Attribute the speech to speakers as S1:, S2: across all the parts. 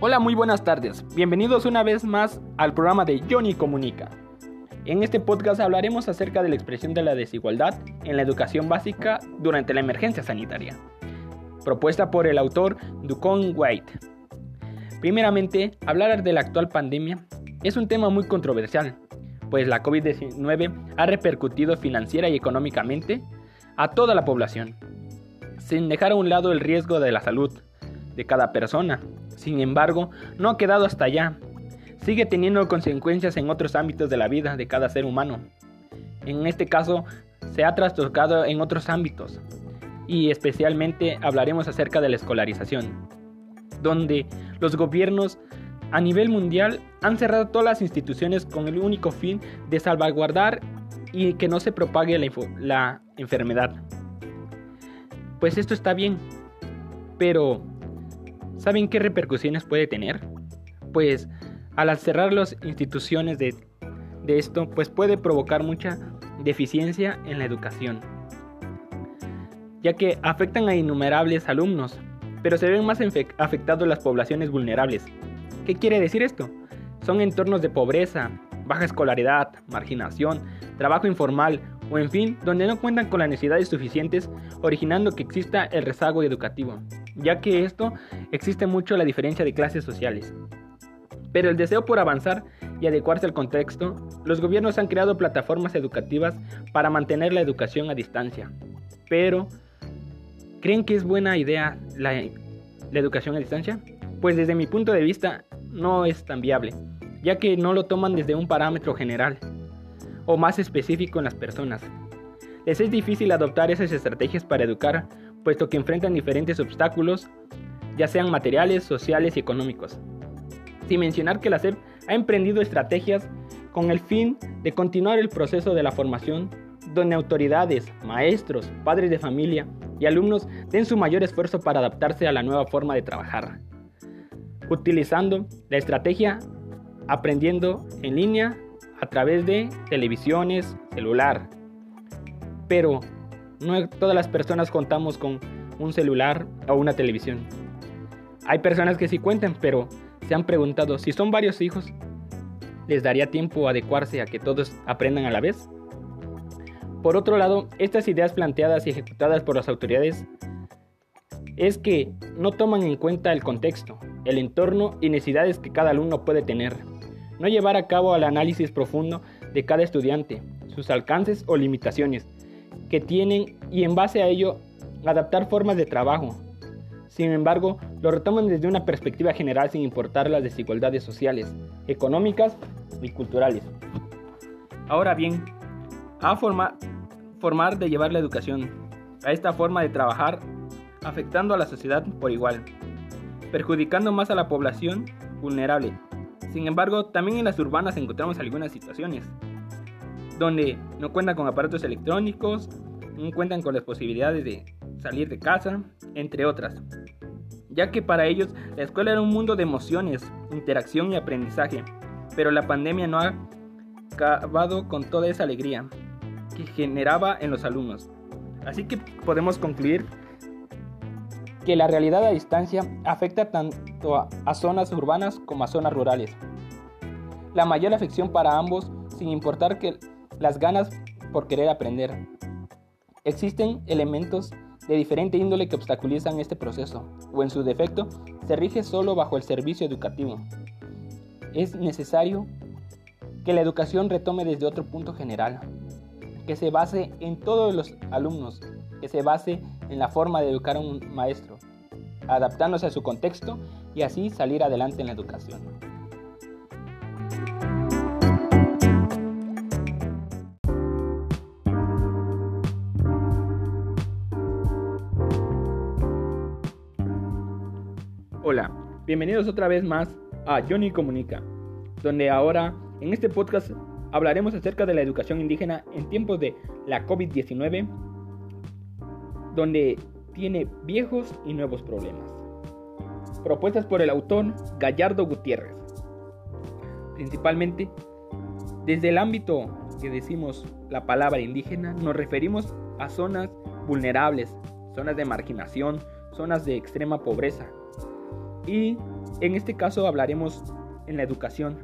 S1: Hola, muy buenas tardes. Bienvenidos una vez más al programa de Johnny Comunica. En este podcast hablaremos acerca de la expresión de la desigualdad en la educación básica durante la emergencia sanitaria, propuesta por el autor Ducon White. Primeramente, hablar de la actual pandemia es un tema muy controversial, pues la COVID-19 ha repercutido financiera y económicamente a toda la población, sin dejar a un lado el riesgo de la salud de cada persona. Sin embargo, no ha quedado hasta allá. Sigue teniendo consecuencias en otros ámbitos de la vida de cada ser humano. En este caso, se ha trastocado en otros ámbitos. Y especialmente hablaremos acerca de la escolarización, donde los gobiernos a nivel mundial han cerrado todas las instituciones con el único fin de salvaguardar y que no se propague la, la enfermedad. Pues esto está bien, pero ¿Saben qué repercusiones puede tener? Pues al cerrar las instituciones de, esto, pues puede provocar mucha deficiencia en la educación, ya que afectan a innumerables alumnos, pero se ven más afectados las poblaciones vulnerables. ¿Qué quiere decir esto? Son entornos de pobreza, baja escolaridad, marginación, trabajo informal o en fin, donde no cuentan con las necesidades suficientes, originando que exista el rezago educativo, ya que esto existe mucho la diferencia de clases sociales. Pero el deseo por avanzar y adecuarse al contexto, los gobiernos han creado plataformas educativas para mantener la educación a distancia. Pero, ¿creen que es buena idea la, la educación a distancia? Pues desde mi punto de vista no es tan viable, ya que no lo toman desde un parámetro general, o más específico en las personas. Les es difícil adoptar esas estrategias para educar, puesto que enfrentan diferentes obstáculos, ya sean materiales, sociales y económicos. Sin mencionar que la SEP ha emprendido estrategias con el fin de continuar el proceso de la formación, donde autoridades, maestros, padres de familia y alumnos den su mayor esfuerzo para adaptarse a la nueva forma de trabajar, utilizando la estrategia aprendiendo en línea a través de televisiones, celular. Pero no todas las personas contamos con un celular o una televisión. Hay personas que sí cuentan, pero se han preguntado si son varios hijos, ¿les daría tiempo adecuarse a que todos aprendan a la vez? Por otro lado, estas ideas planteadas y ejecutadas por las autoridades es que no toman en cuenta el contexto, el entorno y necesidades que cada alumno puede tener no llevar a cabo el análisis profundo de cada estudiante, sus alcances o limitaciones que tienen y en base a ello adaptar formas de trabajo. Sin embargo, lo retoman desde una perspectiva general sin importar las desigualdades sociales, económicas y culturales. Ahora bien, a formar, formar de llevar la educación a esta forma de trabajar afectando a la sociedad por igual, perjudicando más a la población vulnerable sin embargo, también en las urbanas encontramos algunas situaciones donde no cuentan con aparatos electrónicos, no cuentan con las posibilidades de salir de casa, entre otras. Ya que para ellos la escuela era un mundo de emociones, interacción y aprendizaje, pero la pandemia no ha acabado con toda esa alegría que generaba en los alumnos. Así que podemos concluir que la realidad a distancia afecta tanto a, zonas urbanas como a zonas rurales. La mayor afección para ambos sin importar que las ganas por querer aprender. Existen elementos de diferente índole que obstaculizan este proceso, o en su defecto, se rige solo bajo el servicio educativo. Es necesario que la educación retome desde otro punto general, que se base en todos los alumnos, que se base en la forma de educar a un maestro, adaptándose a su contexto y así salir adelante en la educación. Hola, bienvenidos otra vez más a Johnny Comunica, donde ahora en este podcast hablaremos acerca de la educación indígena en tiempos de la COVID-19 donde tiene viejos y nuevos problemas. Propuestas por el autor Gallardo Gutiérrez. Principalmente, desde el ámbito que decimos la palabra indígena, nos referimos a zonas vulnerables, zonas de marginación, zonas de extrema pobreza. Y En este caso hablaremos en la educación,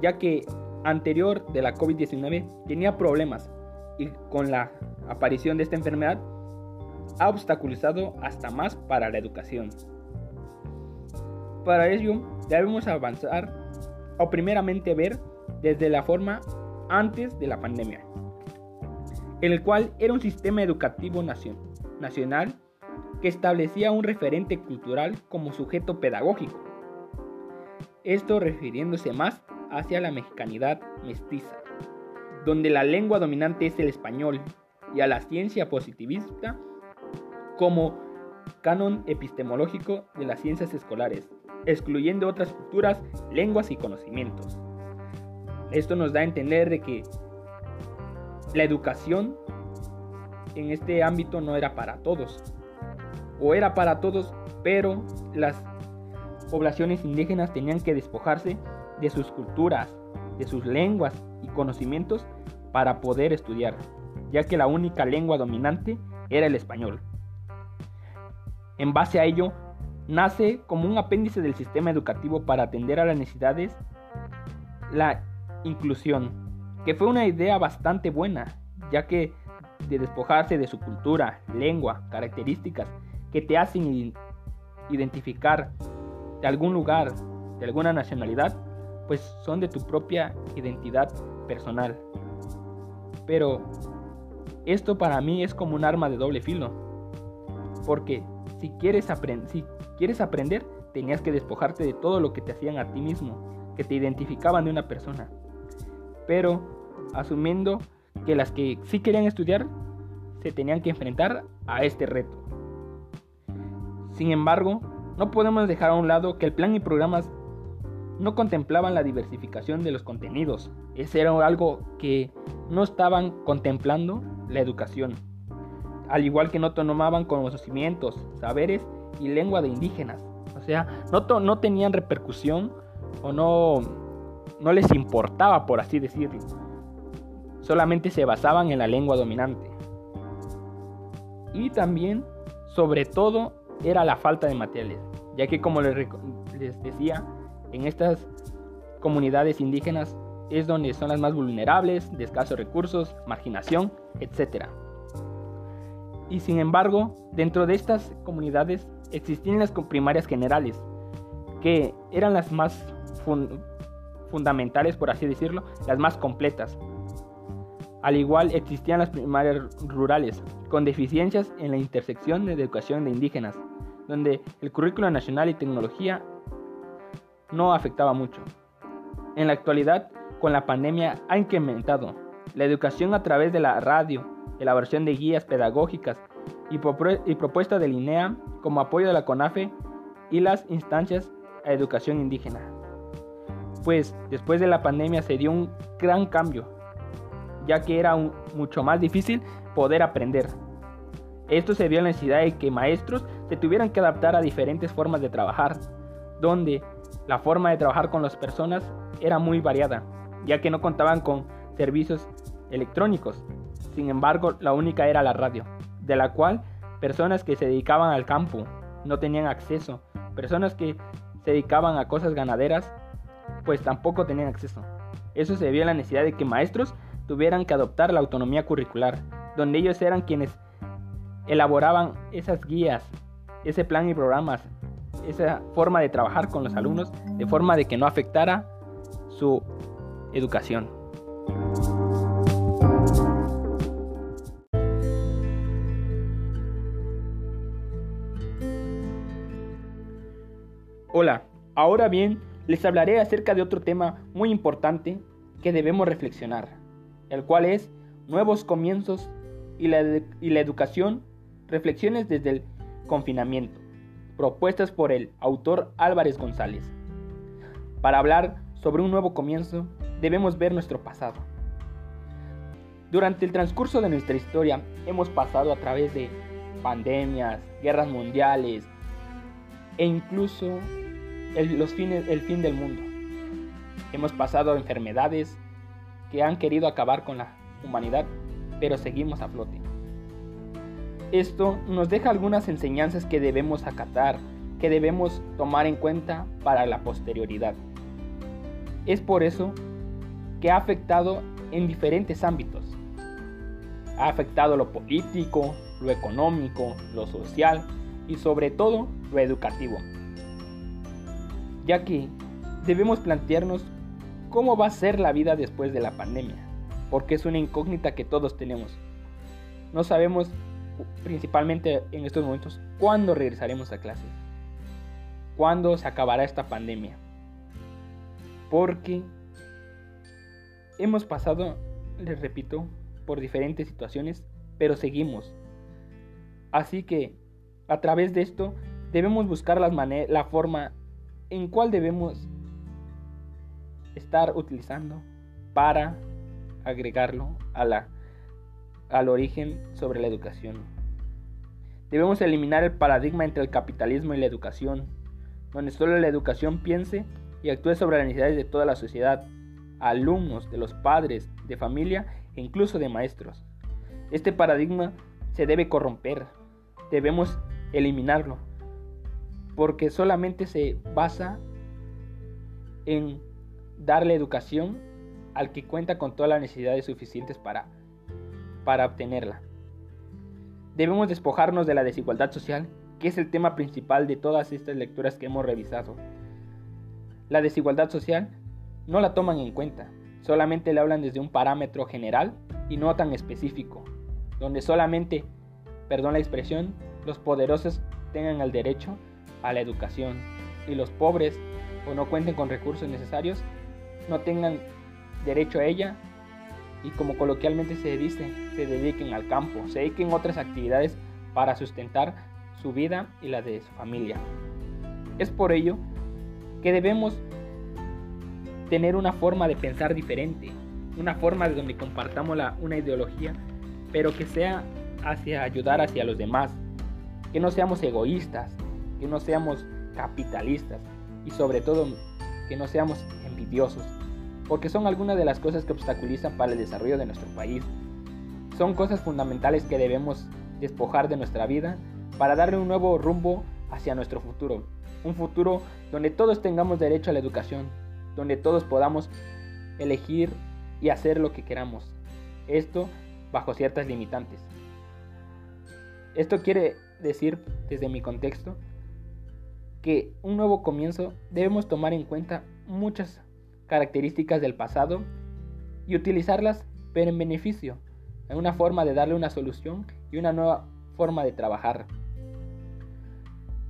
S1: ya que anterior de la COVID-19 tenía problemas y con la aparición de esta enfermedad ha obstaculizado hasta más para la educación. Para ello debemos avanzar o primeramente ver desde la forma antes de la pandemia, el cual era un sistema educativo nacional que establecía un referente cultural como sujeto pedagógico. Esto refiriéndose más hacia la mexicanidad mestiza, donde la lengua dominante es el español, y a la ciencia positivista como canon epistemológico de las ciencias escolares, excluyendo otras culturas, lenguas y conocimientos. Esto nos da a entender de que la educación en este ámbito no era para todos, o era para todos, pero las poblaciones indígenas tenían que despojarse de sus culturas, de sus lenguas y conocimientos para poder estudiar, ya que la única lengua dominante era el español. En base a ello, nace como un apéndice del sistema educativo para atender a las necesidades la inclusión, que fue una idea bastante buena, ya que de despojarse de su cultura, lengua, características que te hacen identificar de algún lugar, de alguna nacionalidad, pues son de tu propia identidad personal. Pero esto para mí es como un arma de doble filo, porque si quieres, aprender, tenías que despojarte de todo lo que te hacían a ti mismo, que te identificaban de una persona. Pero asumiendo que las que sí querían estudiar se tenían que enfrentar a este reto. Sin embargo, no podemos dejar a un lado que el plan y programas no contemplaban la diversificación de los contenidos. Ese era algo que no estaban contemplando la educación. Al igual que no tomaban conocimientos, saberes y lengua de indígenas. O sea, no, tenían repercusión o no, no les importaba, por así decirlo. Solamente se basaban en la lengua dominante. Y también, sobre todo, era la falta de materiales, ya que como les, les decía, en estas comunidades indígenas es donde son las más vulnerables, de escasos recursos, marginación, etc. Y sin embargo, dentro de estas comunidades existían las primarias generales, que eran las más fundamentales, por así decirlo, las más completas. Al igual existían las primarias rurales, con deficiencias en la intersección de educación de indígenas, donde el currículo nacional y tecnología no afectaba mucho. En la actualidad, con la pandemia ha incrementado la educación a través de la radio, elaboración de guías pedagógicas y, y propuesta de INEA como apoyo de la CONAFE y las instancias a educación indígena. Pues después de la pandemia se dio un gran cambio, ya que era mucho más difícil poder aprender. Esto se vio en la necesidad de que maestros se tuvieran que adaptar a diferentes formas de trabajar, donde la forma de trabajar con las personas era muy variada, ya que no contaban con servicios electrónicos. Sin embargo, la única era la radio, de la cual personas que se dedicaban al campo no tenían acceso. Personas que se dedicaban a cosas ganaderas, pues tampoco tenían acceso. Eso se debió a la necesidad de que maestros tuvieran que adoptar la autonomía curricular, donde ellos eran quienes elaboraban esas guías, ese plan y programas, esa forma de trabajar con los alumnos de forma de que no afectara su educación. Hola, ahora bien, les hablaré acerca de otro tema muy importante que debemos reflexionar, el cual es nuevos comienzos y la, y la educación, reflexiones desde el confinamiento propuestas por el autor Álvarez González. Para hablar sobre un nuevo comienzo, debemos ver nuestro pasado. Durante el transcurso de nuestra historia hemos pasado a través de pandemias, guerras mundiales e incluso el, los fines, el fin del mundo. Hemos pasado enfermedades que han querido acabar con la humanidad, pero seguimos a flote. Esto nos deja algunas enseñanzas que debemos acatar, que debemos tomar en cuenta para la posterioridad. Es por eso que ha afectado en diferentes ámbitos. Ha afectado lo político, lo económico, lo social y sobre todo lo educativo. Ya que debemos plantearnos cómo va a ser la vida después de la pandemia, porque es una incógnita que todos tenemos. No sabemos principalmente en estos momentos cuándo regresaremos a clases, cuándo se acabará esta pandemia, porque hemos pasado, les repito, por diferentes situaciones, pero seguimos. Así que a través de esto debemos buscar la forma en cuál debemos estar utilizando para agregarlo a la, al origen sobre la educación. Debemos eliminar el paradigma entre el capitalismo y la educación, donde solo la educación piense y actúe sobre las necesidades de toda la sociedad, alumnos, de los padres, de familia e incluso de maestros. Este paradigma se debe corromper, debemos eliminarlo, porque solamente se basa en darle educación al que cuenta con todas las necesidades suficientes para, para obtenerla. Debemos despojarnos de la desigualdad social, que es el tema principal de todas estas lecturas que hemos revisado. La desigualdad social no la toman en cuenta, solamente le hablan desde un parámetro general y no tan específico, donde solamente, perdón la expresión, los poderosos tengan el derecho a la educación y los pobres o no cuenten con recursos necesarios no tengan derecho a ella y como coloquialmente se dice, se dediquen al campo, se dediquen a otras actividades para sustentar su vida y la de su familia. Es por ello que debemos tener una forma de pensar diferente, una forma de donde compartamos una ideología, pero que sea hacia ayudar hacia los demás, que no seamos egoístas, que no seamos capitalistas y sobre todo que no seamos envidiosos, porque son algunas de las cosas que obstaculizan para el desarrollo de nuestro país. Son cosas fundamentales que debemos despojar de nuestra vida para darle un nuevo rumbo hacia nuestro futuro. Un futuro donde todos tengamos derecho a la educación, donde todos podamos elegir y hacer lo que queramos. Esto bajo ciertas limitantes. Esto quiere decir, desde mi contexto, que un nuevo comienzo debemos tomar en cuenta muchas características del pasado y utilizarlas pero en beneficio, en una forma de darle una solución y una nueva forma de trabajar.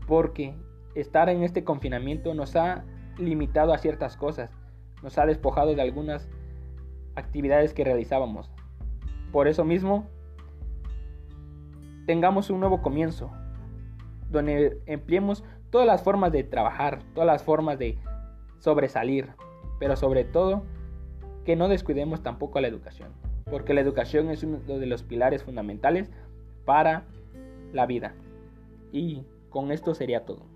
S1: Porque estar en este confinamiento nos ha limitado a ciertas cosas, nos ha despojado de algunas actividades que realizábamos. Por eso mismo, tengamos un nuevo comienzo, donde empleemos todas las formas de trabajar, todas las formas de sobresalir, pero sobre todo que no descuidemos tampoco a la educación, porque la educación es uno de los pilares fundamentales para la vida. Y con esto sería todo.